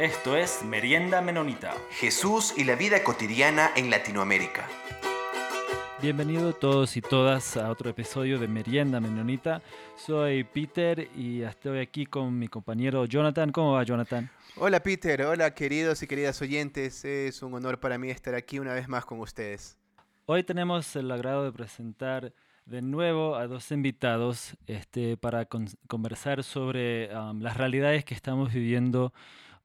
Esto es Merienda Menonita. Jesús y la vida cotidiana en Latinoamérica. Bienvenidos todos y todas a otro episodio de Merienda Menonita. Soy Peter y estoy aquí con mi compañero Jonathan. ¿Cómo va Jonathan? Hola Peter, hola queridos y queridas oyentes. Es un honor para mí estar aquí una vez más con ustedes. Hoy tenemos el agrado de presentar de nuevo a dos invitados este, para conversar sobre um, las realidades que estamos viviendo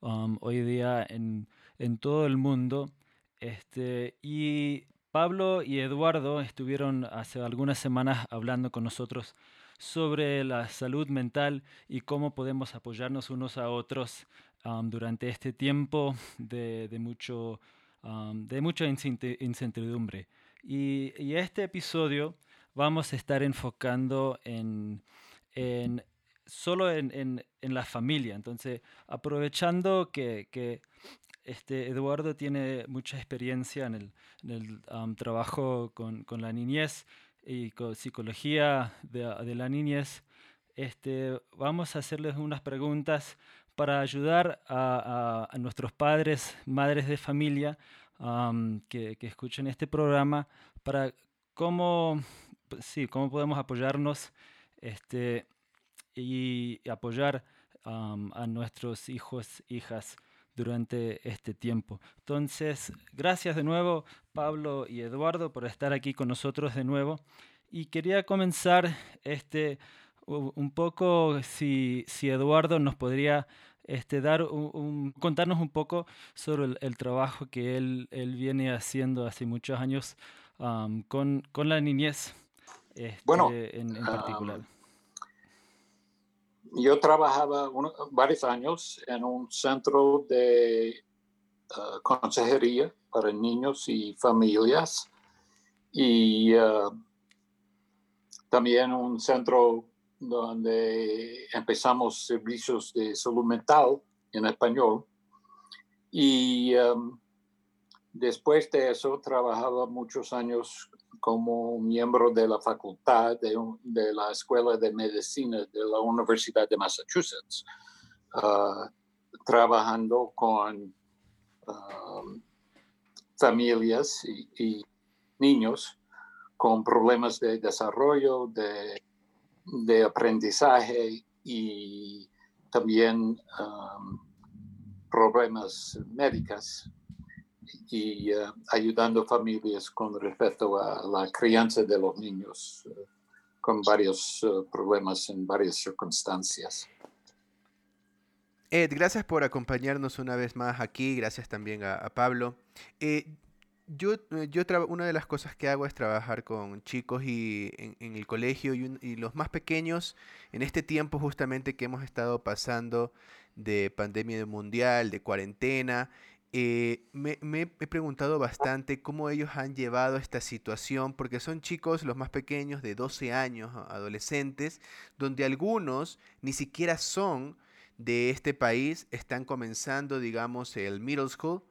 um, hoy día en, en, todo el mundo. Este, y Pablo y Eduardo estuvieron hace algunas semanas hablando con nosotros sobre la salud mental y cómo podemos apoyarnos unos a otros um, durante este tiempo de, de mucho, um, de mucha incertidumbre. Y, y, este episodio vamos a estar enfocando en, en solo en, en, en, la familia. Entonces, aprovechando que, que este, Eduardo tiene mucha experiencia en el, en el trabajo con, con, la niñez y con psicología de, de, la niñez. Este, vamos a hacerles unas preguntas para ayudar a, a, nuestros padres, madres de familia que, que, escuchen este programa para cómo, sí, cómo podemos apoyarnos este, y apoyar um, a nuestros hijos, hijas durante este tiempo. Entonces, gracias de nuevo, Pablo y Eduardo, por estar aquí con nosotros de nuevo. Y quería comenzar este, un poco, si, si Eduardo nos podría este, dar un, contarnos un poco sobre el, el, trabajo que él, él viene haciendo hace muchos años um, con, con, la niñez este, bueno, en, en particular. Um, yo trabajaba varios años en un centro de uh, consejería para niños y familias y uh, también un centro donde empezamos servicios de salud mental en español y um, después de eso trabajaba muchos años como miembro de la facultad de, la Escuela de Medicina de la Universidad de Massachusetts, uh, trabajando con um, familias y, niños con problemas de desarrollo, de, aprendizaje y también um, problemas médicos y uh, ayudando familias con respecto a la crianza de los niños uh, con varios uh, problemas en varias circunstancias. Ed, gracias por acompañarnos una vez más aquí, gracias también a, a Pablo. Eh, yo, yo una de las cosas que hago es trabajar con chicos y en, en el colegio y, un, y, los más pequeños en este tiempo justamente que hemos estado pasando de pandemia mundial, de cuarentena eh, me, he preguntado bastante cómo ellos han llevado esta situación, porque son chicos los más pequeños de 12 años, adolescentes, donde algunos ni siquiera son de este país, están comenzando, digamos, el middle school.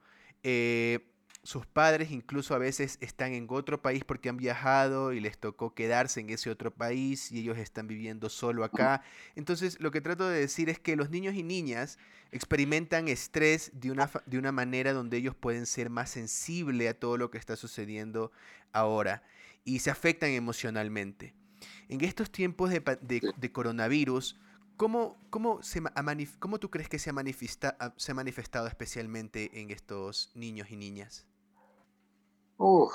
Eh, sus padres incluso a veces están en otro país porque han viajado y les tocó quedarse en ese otro país y ellos están viviendo solo acá. Entonces, lo que trato de decir es que los niños y niñas experimentan estrés de una, de una manera donde ellos pueden ser más sensibles a todo lo que está sucediendo ahora y se afectan emocionalmente. En estos tiempos de, de, de coronavirus, ¿Cómo, cómo, se ¿Cómo tú crees que se ha, se ha manifestado especialmente en estos niños y niñas? Uh,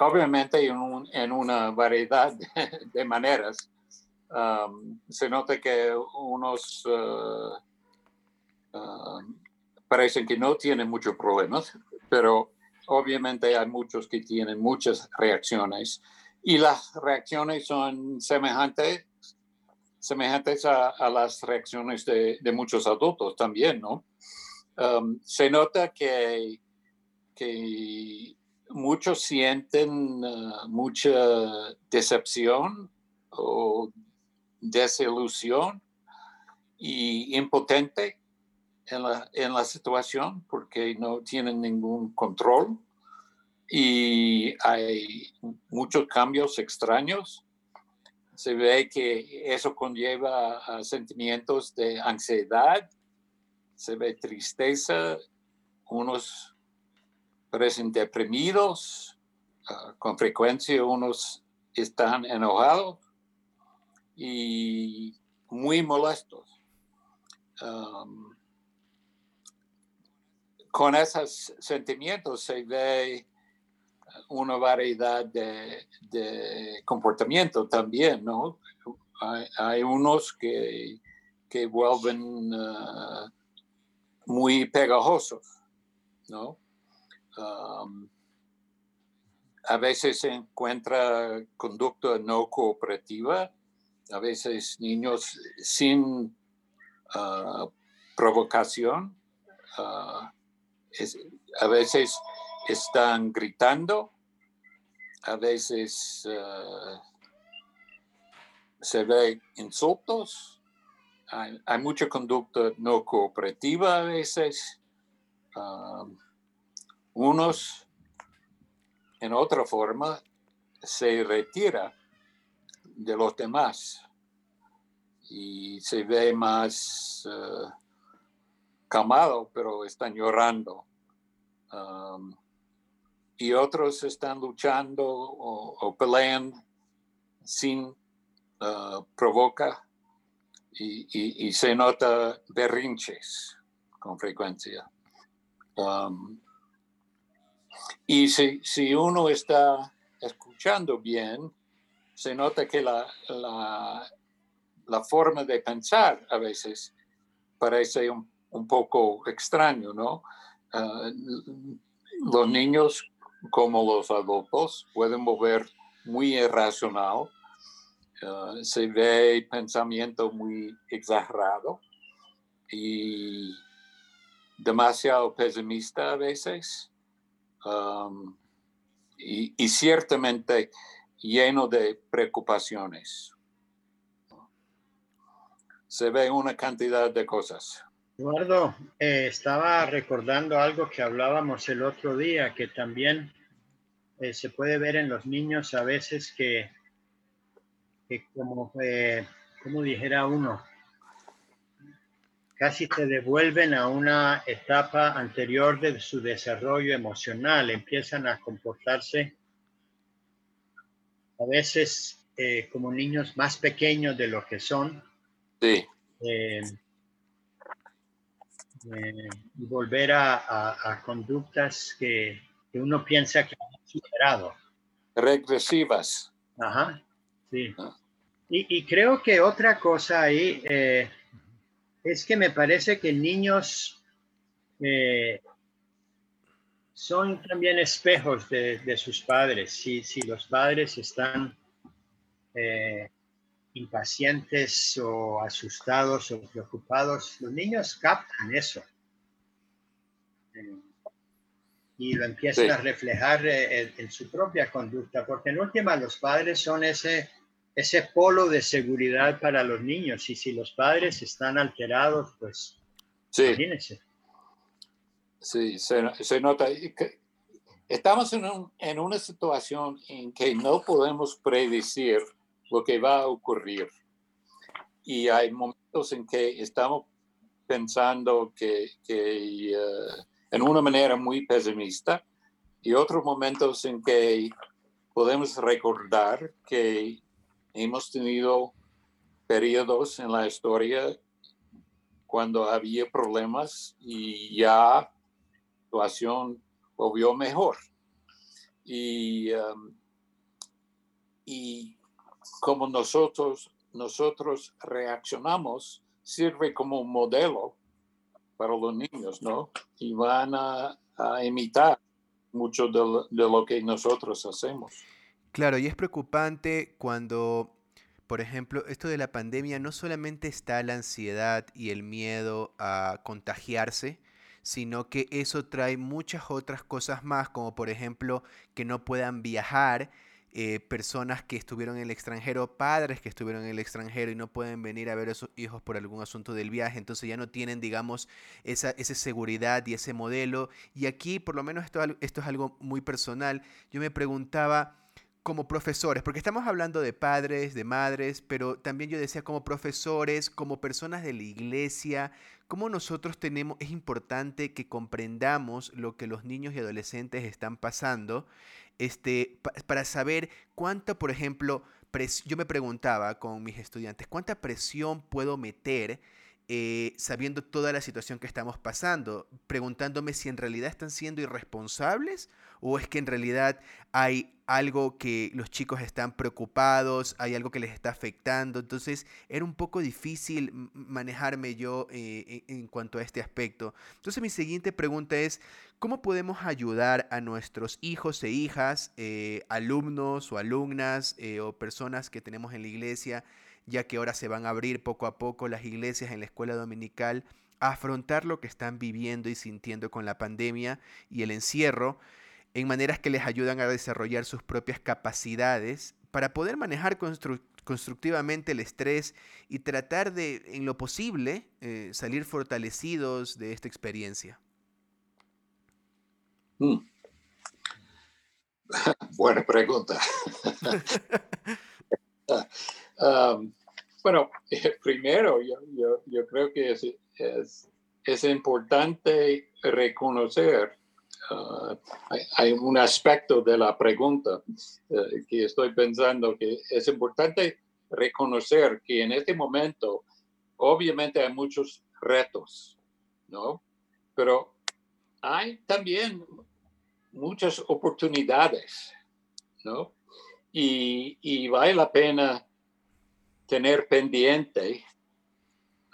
obviamente en, un, en, una variedad de, maneras. Se nota que unos uh, parecen que no tienen muchos problemas, pero obviamente hay muchos que tienen muchas reacciones y las reacciones son semejantes semejantes a, a las reacciones de, muchos adultos también, ¿no? Se nota que que muchos sienten uh, mucha decepción o desilusión y impotente en la, en la situación porque no tienen ningún control y hay muchos cambios extraños. Se ve que eso conlleva a sentimientos de ansiedad se ve tristeza, unos parecen deprimidos, ah, con frecuencia unos están enojados y muy molestos. con esos sentimientos se ve una variedad de, comportamiento también, ¿no? Hay, unos que, que vuelven uh, muy pegajosos, ¿no? Um, a veces se encuentra conducta no cooperativa, a veces niños sin uh, provocación, uh, a veces están gritando, a veces uh, se ve insultos, hay, mucha conducta no cooperativa a veces. Um, unos, en otra forma, se retira de los demás y se ve más uh, calmado, pero están llorando. Um, y otros están luchando o, peleando sin uh, provoca y, se nota berrinches con frecuencia. Um, y si, si, uno está escuchando bien, se nota que la, la, forma de pensar a veces parece un, un poco extraño, ¿no? Uh, los niños como los adultos, pueden mover muy irracional. Uh, se ve pensamiento muy exagerado y demasiado pesimista a veces. Um, y, y, ciertamente lleno de preocupaciones. Se ve una cantidad de cosas. Eduardo, eh, estaba recordando algo que hablábamos el otro día, que también eh, se puede ver en los niños a veces que, como, eh, como dijera uno, casi se devuelven a una etapa anterior de su desarrollo emocional, empiezan a comportarse a veces como niños más pequeños de lo que son. Sí y volver a, conductas que, uno piensa que han superado. Regresivas. Ajá, sí. Ah. Y, creo que otra cosa ahí eh, es que me parece que niños eh, son también espejos de, sus padres. Si, si, los padres están eh, impacientes o asustados o preocupados, los niños captan eso. y lo empiezan a reflejar eh, en, su propia conducta, porque en última los padres son ese, ese polo de seguridad para los niños y si los padres están alterados, pues sí. imagínense. Sí, se, nota. Que estamos en, en una situación en que no podemos predecir lo que va a ocurrir. Y hay momentos en que estamos pensando que, que uh, en una manera muy pesimista y otros momentos en que podemos recordar que hemos tenido periodos en la historia cuando había problemas y ya la situación volvió mejor. Y, um, y como nosotros, nosotros reaccionamos sirve como un modelo para los niños, ¿no? Y van a, imitar mucho de lo, que nosotros hacemos. Claro, y es preocupante cuando, por ejemplo, esto de la pandemia no solamente está la ansiedad y el miedo a contagiarse, sino que eso trae muchas otras cosas más, como por ejemplo que no puedan viajar eh, personas que estuvieron en el extranjero, padres que estuvieron en el extranjero y no pueden venir a ver a sus hijos por algún asunto del viaje, entonces ya no tienen, digamos, esa, esa seguridad y ese modelo. Y aquí, por lo menos esto, esto es algo muy personal, yo me preguntaba, como profesores, porque estamos hablando de padres, de madres, pero también yo decía como profesores, como personas de la iglesia, cómo nosotros tenemos, es importante que comprendamos lo que los niños y adolescentes están pasando, este, para saber cuánta, por ejemplo, yo me preguntaba con mis estudiantes, ¿cuánta presión puedo meter eh, sabiendo toda la situación que estamos pasando, preguntándome si en realidad están siendo irresponsables o es que en realidad hay algo que los chicos están preocupados, hay algo que les está afectando. Entonces era un poco difícil manejarme yo eh, en cuanto a este aspecto. Entonces mi siguiente pregunta es, ¿cómo podemos ayudar a nuestros hijos e hijas, eh, alumnos o alumnas o personas que tenemos en la iglesia? Ya que ahora se van a abrir poco a poco las iglesias en la escuela dominical, a afrontar lo que están viviendo y sintiendo con la pandemia y el encierro, en maneras que les ayudan a desarrollar sus propias capacidades para poder manejar constructivamente el estrés y tratar de, en lo posible, eh, salir fortalecidos de esta experiencia. Mm. Buena pregunta. bueno, primero yo, creo que es, es, importante reconocer, uh, hay, un aspecto de la pregunta uh, que estoy pensando que es importante reconocer que en este momento obviamente hay muchos retos, ¿no? Pero hay también muchas oportunidades, ¿no? Y, y vale la pena tener pendiente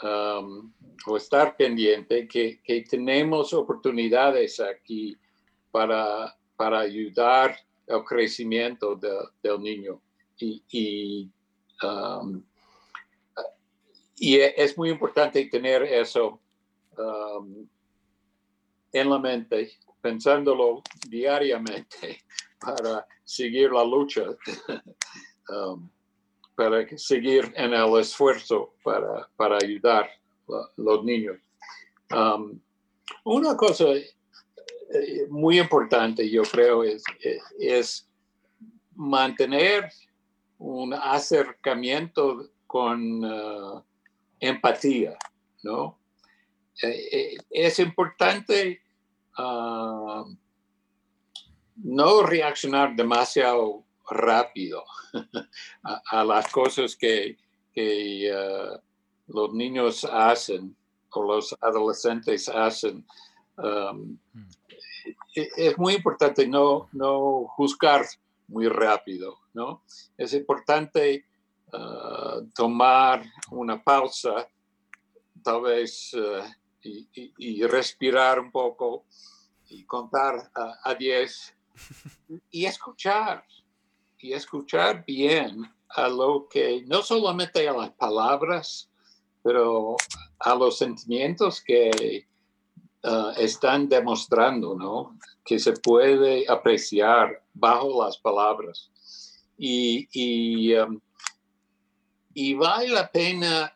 um, o estar pendiente que, que, tenemos oportunidades aquí para, para ayudar al crecimiento del niño. Y, y, um, y, es muy importante tener eso um, en la mente, pensándolo diariamente para seguir la lucha. para seguir en el esfuerzo para, para ayudar a los niños. Um, una cosa eh, muy importante, yo creo, es, mantener un acercamiento con uh, empatía, ¿no? Eh, eh, es importante uh, no reaccionar demasiado rápido a, las cosas que, uh, los niños hacen o los adolescentes hacen. Um, e, es muy importante no, no juzgar muy rápido, ¿no? Es importante uh, tomar una pausa, tal vez, uh, y, respirar un poco y contar a 10 y escuchar, y escuchar bien a lo que, no solamente a las palabras, pero a los sentimientos que uh, están demostrando, ¿no? Que se puede apreciar bajo las palabras. Y, y, um, vale la pena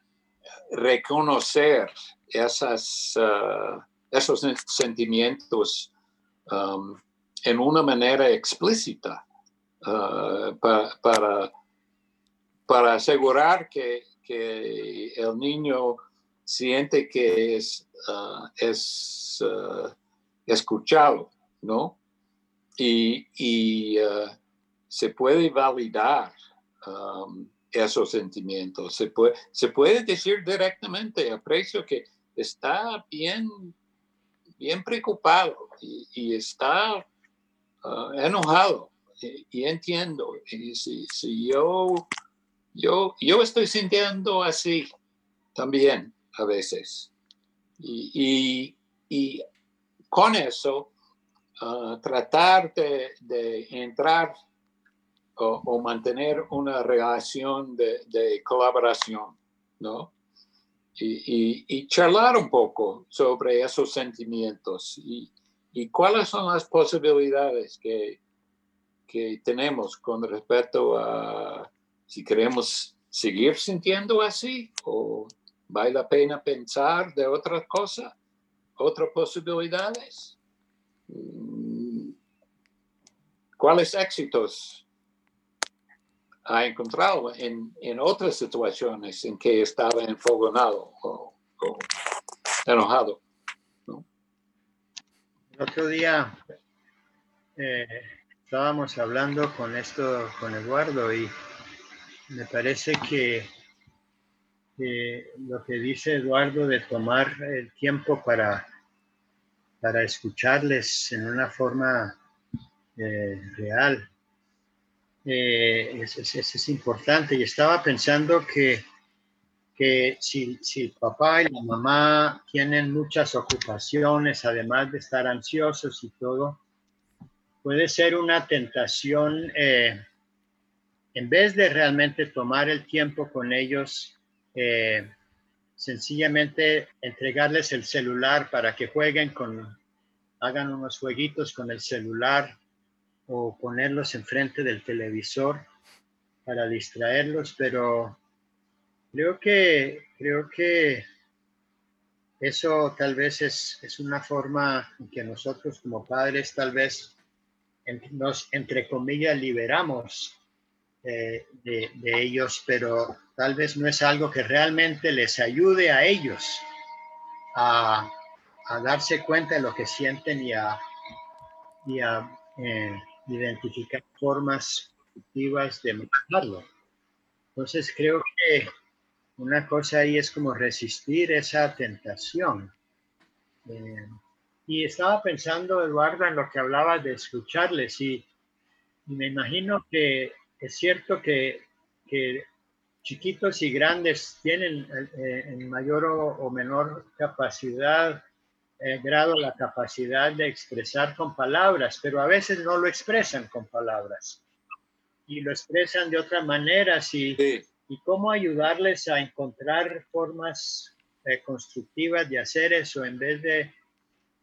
reconocer esas, uh, esos sentimientos um, en una manera explícita. Uh, para, para asegurar que, el niño siente que es, es uh, escuchado, ¿no? Y, se puede validar um, esos sentimientos. Se puede, se puede decir directamente, aprecio que está bien, bien preocupado y está enojado y, entiendo. Y si, yo, yo, yo estoy sintiendo así también a veces. Y, con eso, ah, tratar de, entrar o, mantener una relación de, colaboración, ¿no? Y, y, charlar un poco sobre esos sentimientos y, y cuáles son las posibilidades que, que tenemos con respecto a si queremos seguir sintiendo así o vale la pena pensar de otra cosa, otras posibilidades. Mm, ¿Cuáles éxitos ha encontrado en, en otras situaciones en que estaba enfogonado o, enojado. El otro día eh, estábamos hablando con esto, con Eduardo, y me parece que, lo que dice Eduardo de tomar el tiempo para, para escucharles en una forma eh, real eh, es, es, importante. Y estaba pensando que, que si, si, papá y la mamá tienen muchas ocupaciones, además de estar ansiosos y todo, puede ser una tentación, eh, en vez de realmente tomar el tiempo con ellos, eh, sencillamente entregarles el celular para que jueguen con, hagan unos jueguitos con el celular o ponerlos enfrente del televisor para distraerlos, pero creo que, creo que eso tal vez es, es una forma en que nosotros como padres tal vez nos, entre comillas, liberamos eh, de, ellos, pero tal vez no es algo que realmente les ayude a ellos a, darse cuenta de lo que sienten y a, y a eh, identificar formas positivas de manejarlo. Entonces creo que una cosa ahí es como resistir esa tentación. Eh, y estaba pensando, Eduardo, en lo que hablaba de escucharles y, me imagino que es cierto que, que chiquitos y grandes tienen eh, en mayor o menor capacidad eh, grado la capacidad de expresar con palabras, pero a veces no lo expresan con palabras y lo expresan de otra manera. Y, y cómo ayudarles a encontrar formas eh, constructivas de hacer eso en vez de,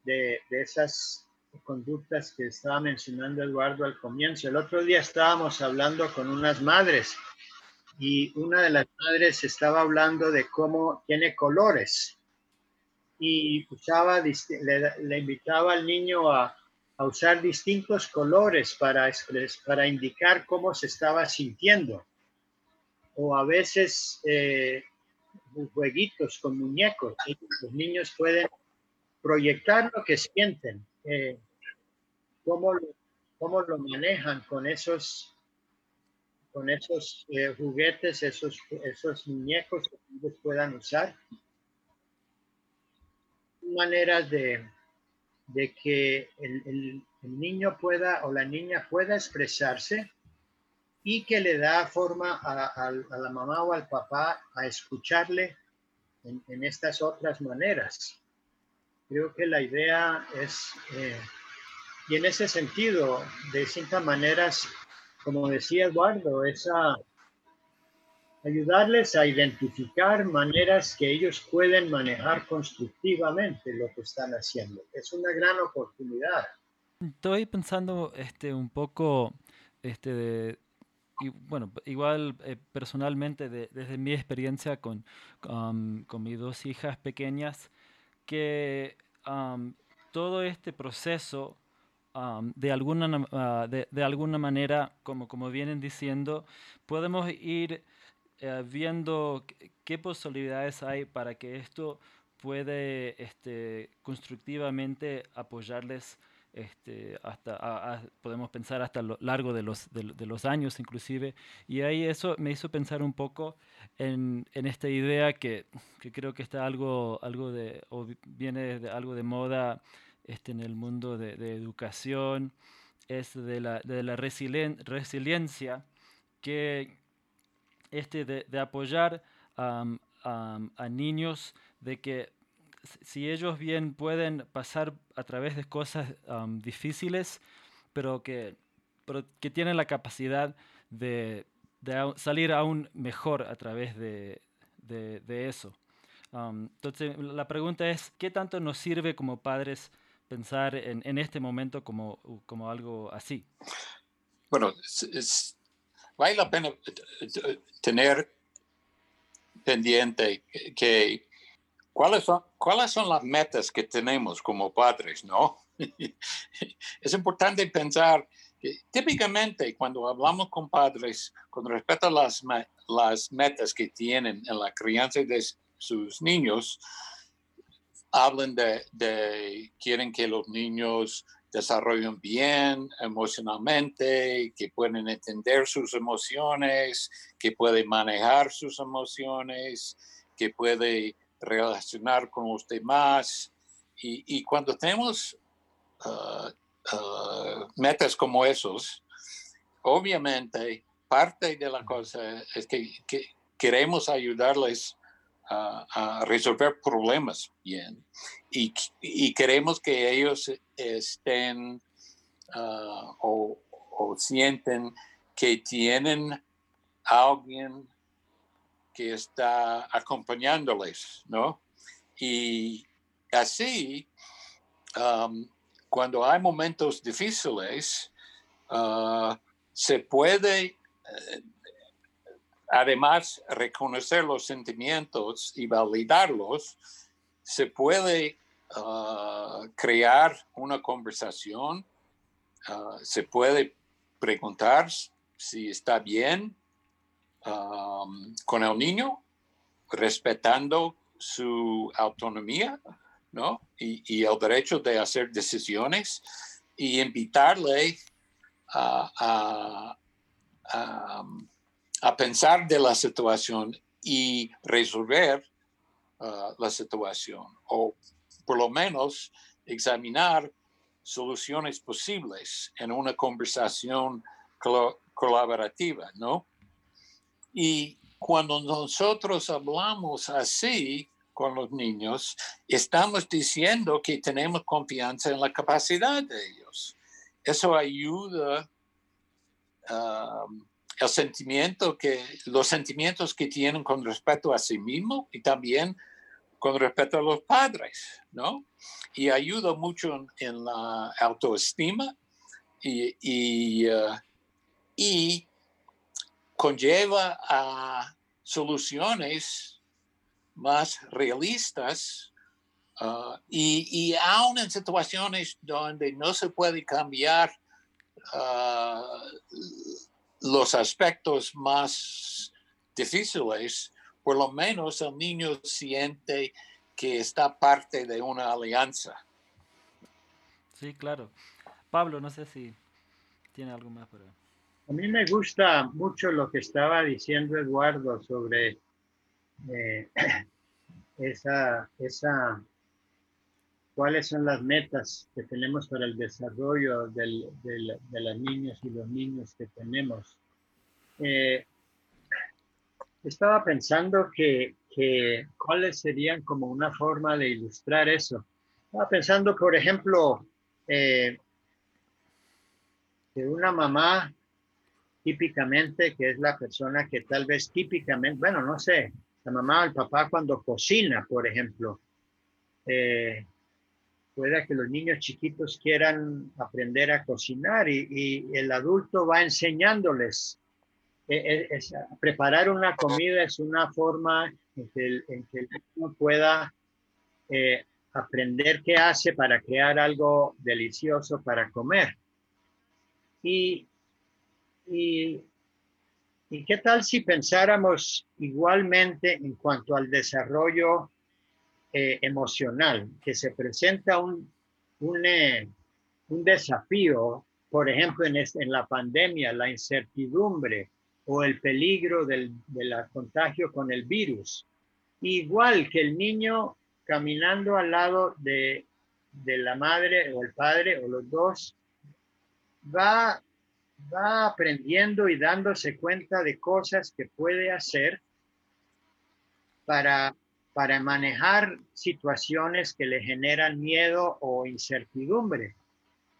de, esas conductas que estaba mencionando Eduardo al comienzo. El otro día estábamos hablando con unas madres y una de las madres estaba hablando de cómo tiene colores y usaba, le, invitaba al niño a, usar distintos colores para, para indicar cómo se estaba sintiendo. O a veces eh, jueguitos con muñecos. Los niños pueden proyectar lo que sienten, cómo, cómo, lo manejan con esos, con esos eh, juguetes, esos, esos muñecos que ellos puedan usar maneras de, de que el, niño pueda o la niña pueda expresarse y que le da forma a, la mamá o al papá a escucharle en, estas otras maneras. Creo que la idea es, eh, y en ese sentido, de distintas maneras, como decía Eduardo, esa ayudarles a identificar maneras que ellos pueden manejar constructivamente lo que están haciendo. Es una gran oportunidad. Estoy pensando este, un poco, este, de, y, bueno, igual eh, personalmente, desde mi experiencia con, con mis dos hijas pequeñas, que todo este proceso de, alguna, ah, de, alguna manera, como, como vienen diciendo, podemos ir eh, viendo qué posibilidades hay para que esto puede este, constructivamente apoyarles este, hasta, podemos pensar hasta lo largo de los, de, los años inclusive. Y ahí eso me hizo pensar un poco en, en esta idea que, que, creo que está algo, algo de, o viene de algo de moda este, en el mundo de, de educación, es de la, de la resiliencia que este de, apoyar a niños, de que si ellos bien pueden pasar a través de cosas difíciles, pero que, que tienen la capacidad de, salir aún mejor a través de, eso. entonces, la pregunta es, ¿qué tanto nos sirve como padres pensar en, este momento como, como algo así? Bueno, vale la pena eh, tener pendiente que cuáles son, cuáles son las metas que tenemos como padres, ¿no? es importante pensar típicamente cuando hablamos con padres con respecto a las, las metas que tienen en la crianza de sus niños, hablan de, de quieren que los niños desarrollen bien emocionalmente, que pueden entender sus emociones, que pueden manejar sus emociones, que puede relacionar con los demás. Y, cuando tenemos ah, metas como esos, obviamente parte de la cosa es que, queremos ayudarles a, resolver problemas bien y, queremos que ellos estén ah, o, o, sienten que tienen alguien que está acompañándoles, ¿no? Y así, um, cuando hay momentos difíciles, uh, se puede, eh, además, reconocer los sentimientos y validarlos, se puede uh, crear una conversación, uh, se puede preguntar si está bien um, con el niño, respetando su autonomía, ¿no? Y, el derecho de hacer decisiones y invitarle a, pensar de la situación y resolver uh, la situación o por lo menos examinar soluciones posibles en una conversación colaborativa, ¿no? Y cuando nosotros hablamos así con los niños, estamos diciendo que tenemos confianza en la capacidad de ellos. Eso ayuda um, el sentimiento que, los sentimientos que tienen con respecto a sí mismo y también con respecto a los padres, ¿no? Y ayuda mucho en, la autoestima y, y, uh, y conlleva a soluciones más realistas uh, y, y, aún en situaciones donde no se puede cambiar uh, los aspectos más difíciles, por lo menos el niño siente que está parte de una alianza. Sí, claro. Pablo, no sé si tiene algo más para... A mí me gusta mucho lo que estaba diciendo Eduardo sobre eh, esa, esa, cuáles son las metas que tenemos para el desarrollo de las niñas y los niños que tenemos. Eh, estaba pensando que, que, cuáles serían como una forma de ilustrar eso. Estaba pensando, por ejemplo, eh, que una mamá típicamente, que es la persona que tal vez típicamente, bueno, no sé, la mamá o el papá cuando cocina, por ejemplo, eh, puede que los niños chiquitos quieran aprender a cocinar y, el adulto va enseñándoles. E, e, preparar una comida es una forma en que el, niño pueda eh, aprender qué hace para crear algo delicioso para comer. Y y, qué tal si pensáramos igualmente en cuanto al desarrollo eh, emocional, que se presenta un, un, eh, desafío, por ejemplo, en, en, la pandemia, la incertidumbre o el peligro del, del contagio con el virus. Igual que el niño caminando al lado de, de la madre o el padre o los dos, va va aprendiendo y dándose cuenta de cosas que puede hacer para, para manejar situaciones que le generan miedo o incertidumbre.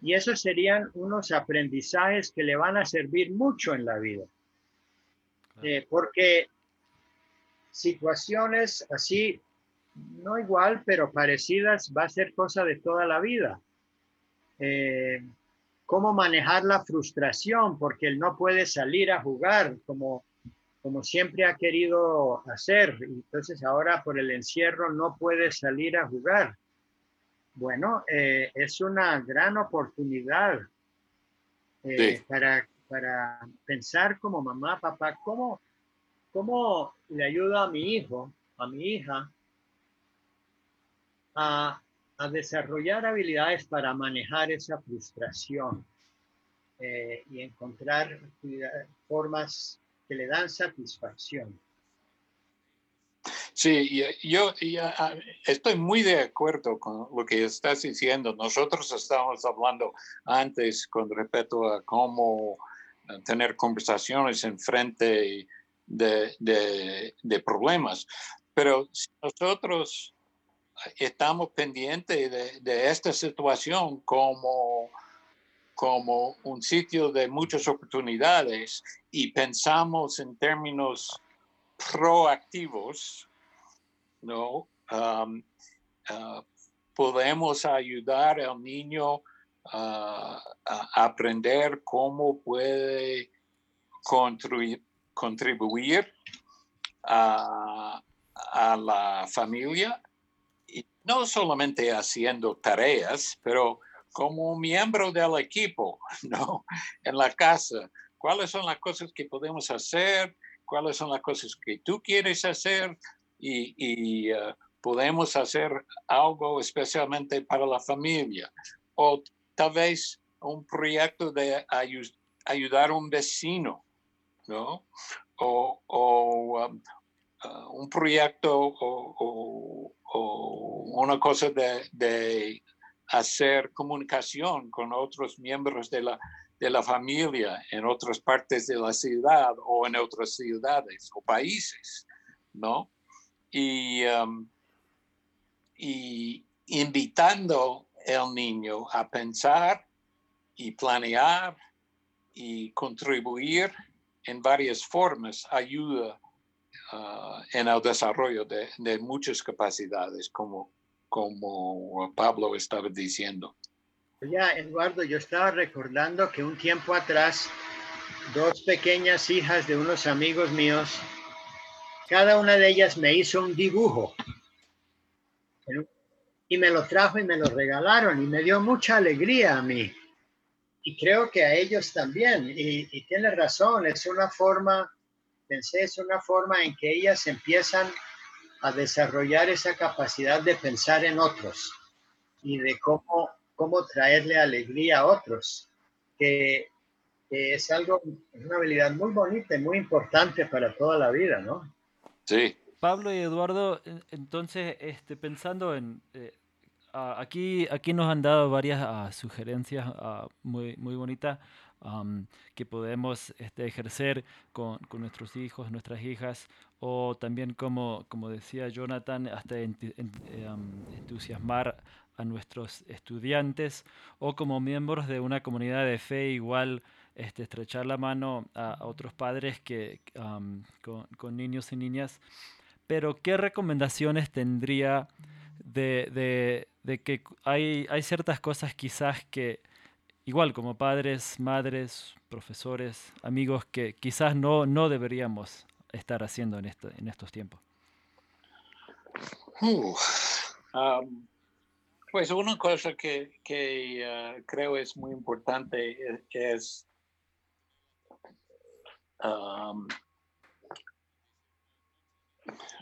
Y esos serían unos aprendizajes que le van a servir mucho en la vida. Eh, porque situaciones así, no igual, pero parecidas, va a ser cosa de toda la vida. Eh, cómo manejar la frustración, porque él no puede salir a jugar como, como siempre ha querido hacer. Entonces ahora por el encierro no puede salir a jugar. Bueno, eh, es una gran oportunidad eh, para, para pensar como mamá, papá, ¿cómo, cómo le ayuda a mi hijo, a mi hija, a, a desarrollar habilidades para manejar esa frustración eh, y encontrar formas que le dan satisfacción. Sí, yo, ah, estoy muy de acuerdo con lo que estás diciendo. Nosotros estábamos hablando antes con respecto a cómo eh, tener conversaciones en frente de, de, problemas. Pero si nosotros estamos pendientes de, esta situación como, como un sitio de muchas oportunidades y pensamos en términos proactivos, ¿no? Um, uh, podemos ayudar al niño a aprender cómo puede contribuir a, la familia, no solamente haciendo tareas, pero como miembro del equipo, ¿no? En la casa, ¿cuáles son las cosas que podemos hacer? ¿Cuáles son las cosas que tú quieres hacer? y, eh, podemos hacer algo especialmente para la familia o tal vez un proyecto de ayudar a un vecino, ¿no? O, um, uh, un proyecto o, una cosa de, hacer comunicación con otros miembros de la, de la familia en otras partes de la ciudad o en otras ciudades o países, ¿no? y, um, y invitando al niño a pensar y planear y contribuir en varias formas ayuda uh, en el desarrollo de, de, muchas capacidades, como, como Pablo estaba diciendo. Ya, Eduardo, yo estaba recordando que un tiempo atrás, dos pequeñas hijas de unos amigos míos cada una de ellas me hizo un dibujo y me lo trajo y me lo regalaron y me dio mucha alegría a mí. Y creo que a ellos también. Y, tiene razón, es una forma, pensé, es una forma en que ellas empiezan a desarrollar esa capacidad de pensar en otros y de cómo, cómo traerle alegría a otros, que, que es algo, es una habilidad muy bonita y muy importante para toda la vida, ¿no? Pablo y Eduardo, entonces, este, pensando en... Eh, aquí, aquí nos han dado varias ah, sugerencias ah, muy, muy bonitas que podemos este, ejercer con, con, nuestros hijos, nuestras hijas, o también, como, como decía Jonathan, hasta eh, entusiasmar a nuestros estudiantes o como miembros de una comunidad de fe igual este, estrechar la mano a, otros padres que, con, niños y niñas. Pero, ¿qué recomendaciones tendría de, que hay, hay ciertas cosas quizás que, igual como padres, madres, profesores, amigos, que quizás no, no deberíamos estar haciendo en, esto, en estos tiempos? pues una cosa que, que uh, creo es muy importante es,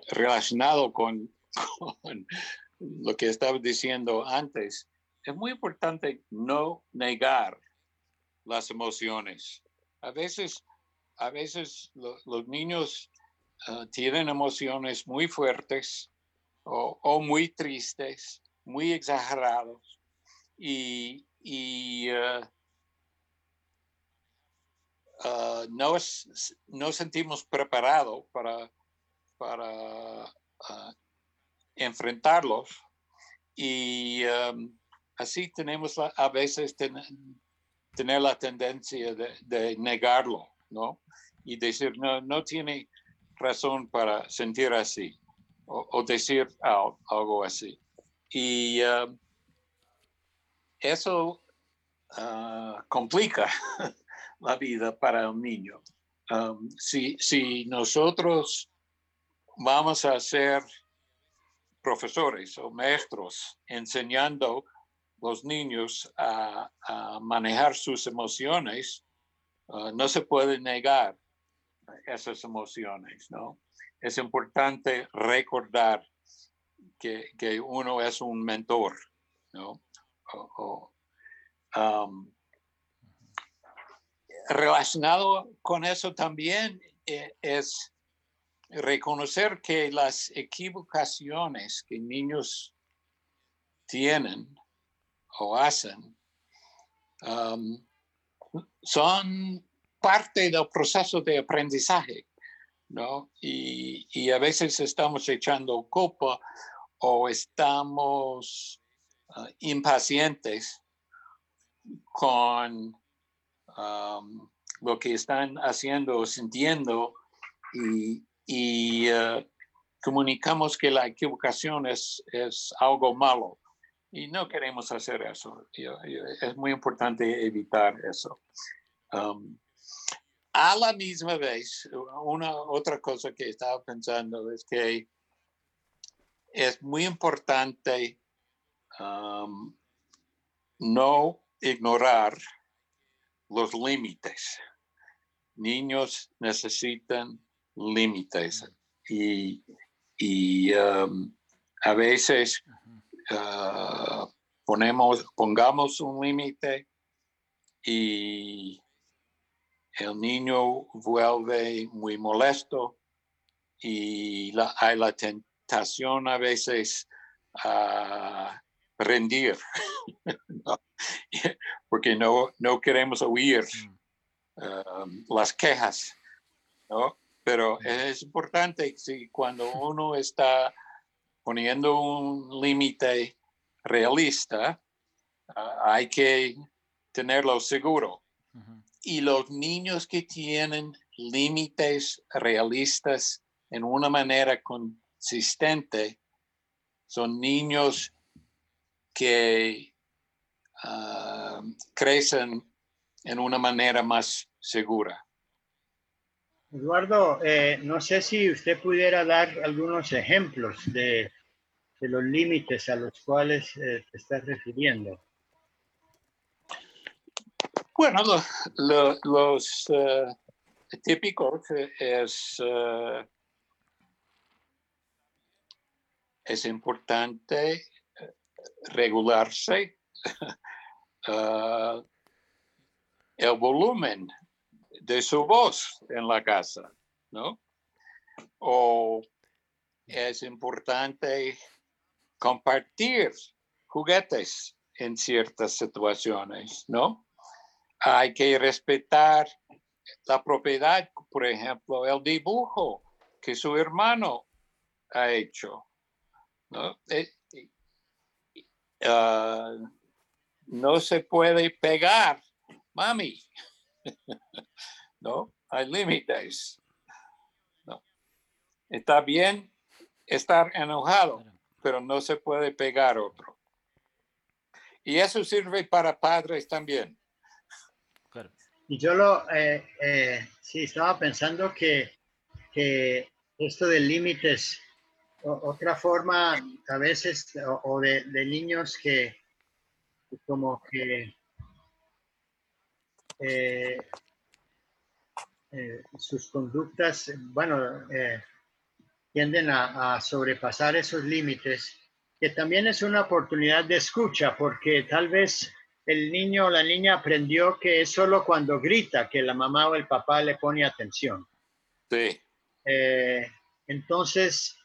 relacionado con, lo que estaba diciendo antes, es muy importante no negar las emociones. A veces, a veces los niños ah, tienen emociones muy fuertes o, muy tristes, muy exagerados y, y Ah, no, es, no sentimos preparados para, para enfrentarlos y así tenemos a veces tener la tendencia de, negarlo, ¿no? Y decir, no, no tiene razón para sentir así o, decir algo, así. Y eso ah, complica la vida para un niño. Um, si, si nosotros vamos a ser profesores o maestros enseñando los niños a, manejar sus emociones, uh, no se puede negar esas emociones, ¿no? Es importante recordar que, uno es un mentor, ¿no? Um, relacionado con eso también eh, es reconocer que las equivocaciones que niños tienen o hacen um, son parte del proceso de aprendizaje, ¿no? Y, a veces estamos echando culpa o estamos uh, impacientes con um, lo que están haciendo o sintiendo y, y uh, comunicamos que la equivocación es, es algo malo. Y no queremos hacer eso. Es muy importante evitar eso. Um, a la misma vez, una otra cosa que estaba pensando es que es muy importante um, no ignorar los límites. Niños necesitan límites y, um, a veces uh, ponemos, pongamos un límite y el niño vuelve muy molesto y hay la tentación a veces a rendir, porque no, no queremos oír mm. um, las quejas, ¿no? Pero es importante si cuando uno está poniendo un límite realista, ah, hay que tenerlo seguro. Y los niños que tienen límites realistas en una manera consistente son niños que ah, crecen en una manera más segura. Eduardo, eh, no sé si usted pudiera dar algunos ejemplos de, los límites a los cuales eh, te estás refiriendo. Bueno, los uh, típicos es, uh, es importante regularse uh, el volumen de su voz en la casa, ¿no? O es importante compartir juguetes en ciertas situaciones, ¿no? hay que respetar la propiedad, por ejemplo, el dibujo que su hermano ha hecho. ¿no? Eh, ah, no se puede pegar, mami. ¿No? Hay límites. ¿No? Está bien estar enojado, pero no se puede pegar otro. Y eso sirve para padres también. Y yo lo, eh, eh, sí, estaba pensando que, que esto de límites, otra forma a veces, o, de, niños que como que eh, sus conductas, bueno, tienden a, a, sobrepasar esos límites, que también es una oportunidad de escucha, porque tal vez el niño o la niña aprendió que es solo cuando grita que la mamá o el papá le pone atención. Sí. Eh, entonces,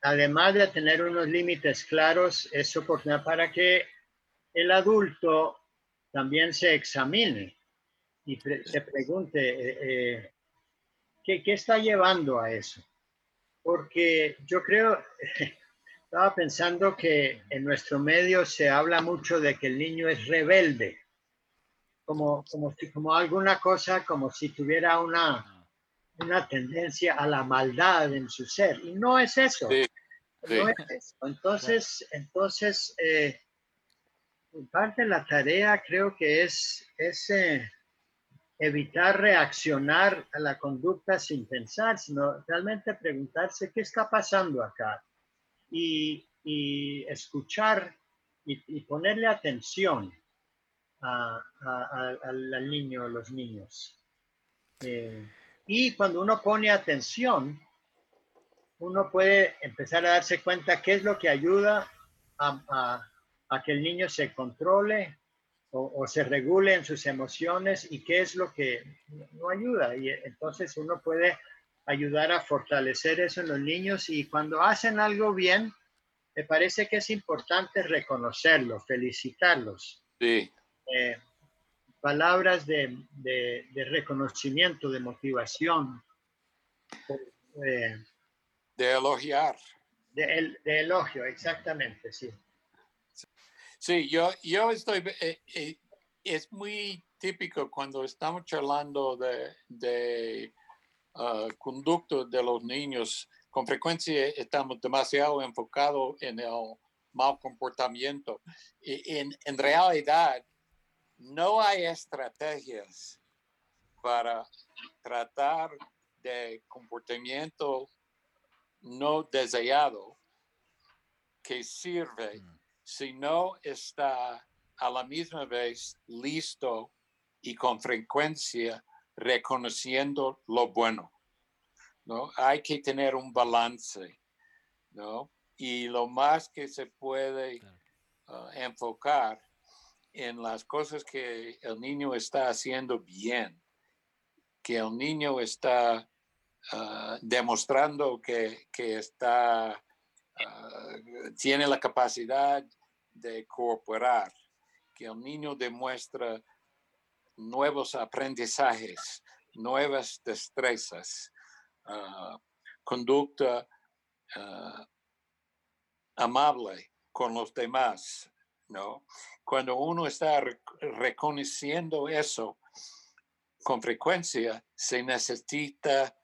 además de tener unos límites claros, es oportunidad para que el adulto también se examine y se pregunte eh, eh, ¿qué, ¿qué, está llevando a eso. Porque yo creo, Estaba pensando que en nuestro medio se habla mucho de que el niño es rebelde, como, como, si, como alguna cosa, como si tuviera una, una tendencia a la maldad en su ser. Y no es eso. No es eso. Entonces, entonces eh, parte de la tarea creo que es, es eh, evitar reaccionar a la conducta sin pensar, sino realmente preguntarse qué está pasando acá y, escuchar y, ponerle atención al niño, a los niños. Eh, y cuando uno pone atención, uno puede empezar a darse cuenta qué es lo que ayuda a, que el niño se controle o, se regule en sus emociones y qué es lo que no ayuda. Y entonces uno puede ayudar a fortalecer eso en los niños y cuando hacen algo bien, me parece que es importante reconocerlos, felicitarlos. Sí. Eh, palabras de, reconocimiento, de motivación. Eh, de elogiar. De, elogio, exactamente, sí. Sí, yo, yo estoy, eh, eh, es muy típico cuando estamos charlando de, de uh, conducto de los niños, con frecuencia estamos demasiado enfocados en el mal comportamiento. Y en, en realidad, no hay estrategias para tratar de comportamiento no deseado que sirve mm. Si no está a la misma vez listo y con frecuencia reconociendo lo bueno. ¿no? Hay que tener un balance, ¿no? Y lo más que se puede uh, enfocar en las cosas que el niño está haciendo bien, que el niño está ah, demostrando que, está, ah, tiene la capacidad de cooperar, que el niño demuestra nuevos aprendizajes, nuevas destrezas, ah, conducta amable con los demás, ¿no? Cuando uno está reconociendo eso con frecuencia, se necesita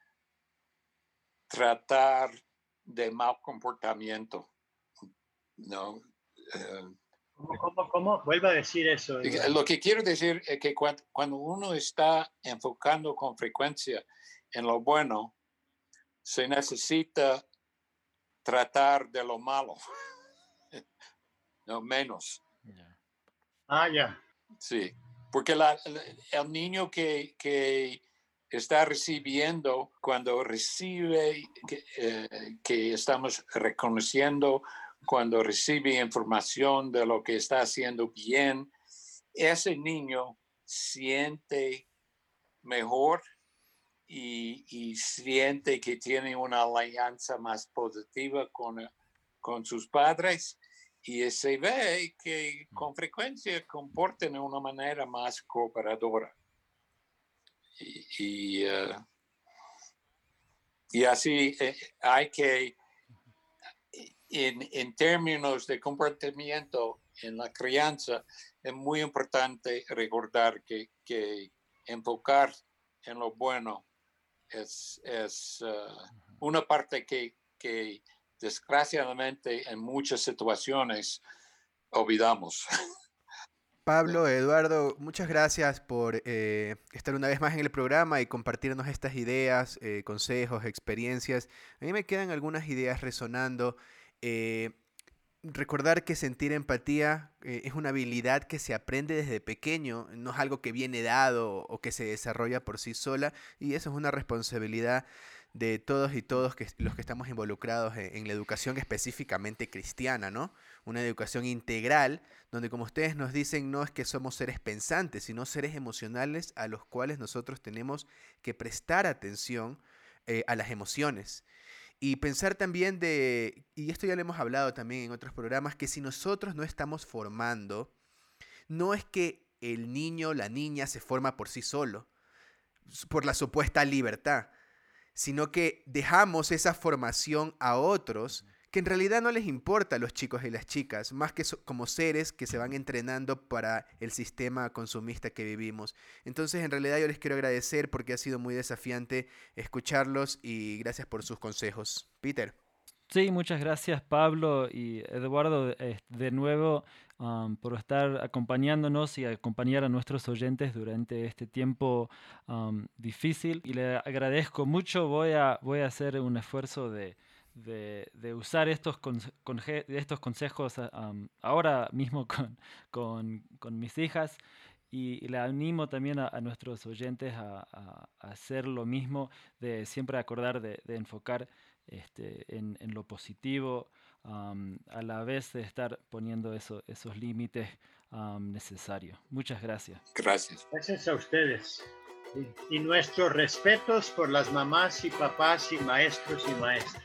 tratar de mal comportamiento, ¿no? Eh, ¿Cómo, cómo, Vuelva a decir eso. Lo que quiero decir es que cuando uno está enfocando con frecuencia en lo bueno, se necesita tratar de lo malo. no menos. Ah, ya. Sí, porque la, el niño que, que, está recibiendo, cuando recibe, que, eh, que estamos reconociendo, cuando recibe información de lo que está haciendo bien, ese niño siente mejor y, y, siente que tiene una alianza más positiva con, con sus padres y se ve que con frecuencia comportan de una manera más cooperadora. Y, eh, y, así eh, hay que, en, en, términos de comportamiento en la crianza, es muy importante recordar que, que enfocar en lo bueno es, es eh, una parte que, que desgraciadamente en muchas situaciones olvidamos. Pablo, Eduardo, muchas gracias por eh, estar una vez más en el programa y compartirnos estas ideas, eh, consejos, experiencias. A mí me quedan algunas ideas resonando. Eh, recordar que sentir empatía es una habilidad que se aprende desde pequeño, no es algo que viene dado o que se desarrolla por sí sola y eso es una responsabilidad de todos y todos los que estamos involucrados en, en, la educación específicamente cristiana, ¿no? Una educación integral, donde como ustedes nos dicen, no es que somos seres pensantes, sino seres emocionales a los cuales nosotros tenemos que prestar atención eh, a las emociones. Y pensar también de, y esto ya lo hemos hablado también en otros programas, que si nosotros no estamos formando, no es que el niño, la niña se forma por sí solo, por la supuesta libertad, sino que dejamos esa formación a otros que en realidad no les importa a los chicos y las chicas, más que como seres que se van entrenando para el sistema consumista que vivimos. Entonces, en realidad yo les quiero agradecer porque ha sido muy desafiante escucharlos y gracias por sus consejos. Peter. Sí, muchas gracias Pablo y Eduardo eh, de nuevo um, por estar acompañándonos y acompañar a nuestros oyentes durante este tiempo um, difícil. Y le agradezco mucho, voy a, voy a hacer un esfuerzo de, de, usar estos, estos consejos ahora mismo con, mis hijas y, le animo también a, nuestros oyentes a, hacer lo mismo, de siempre acordar de, enfocar este, en, lo positivo, a la vez de estar poniendo esos límites necesarios. Muchas gracias. Gracias. Gracias a ustedes. Y, y nuestros respetos por las mamás y papás y maestros y maestras.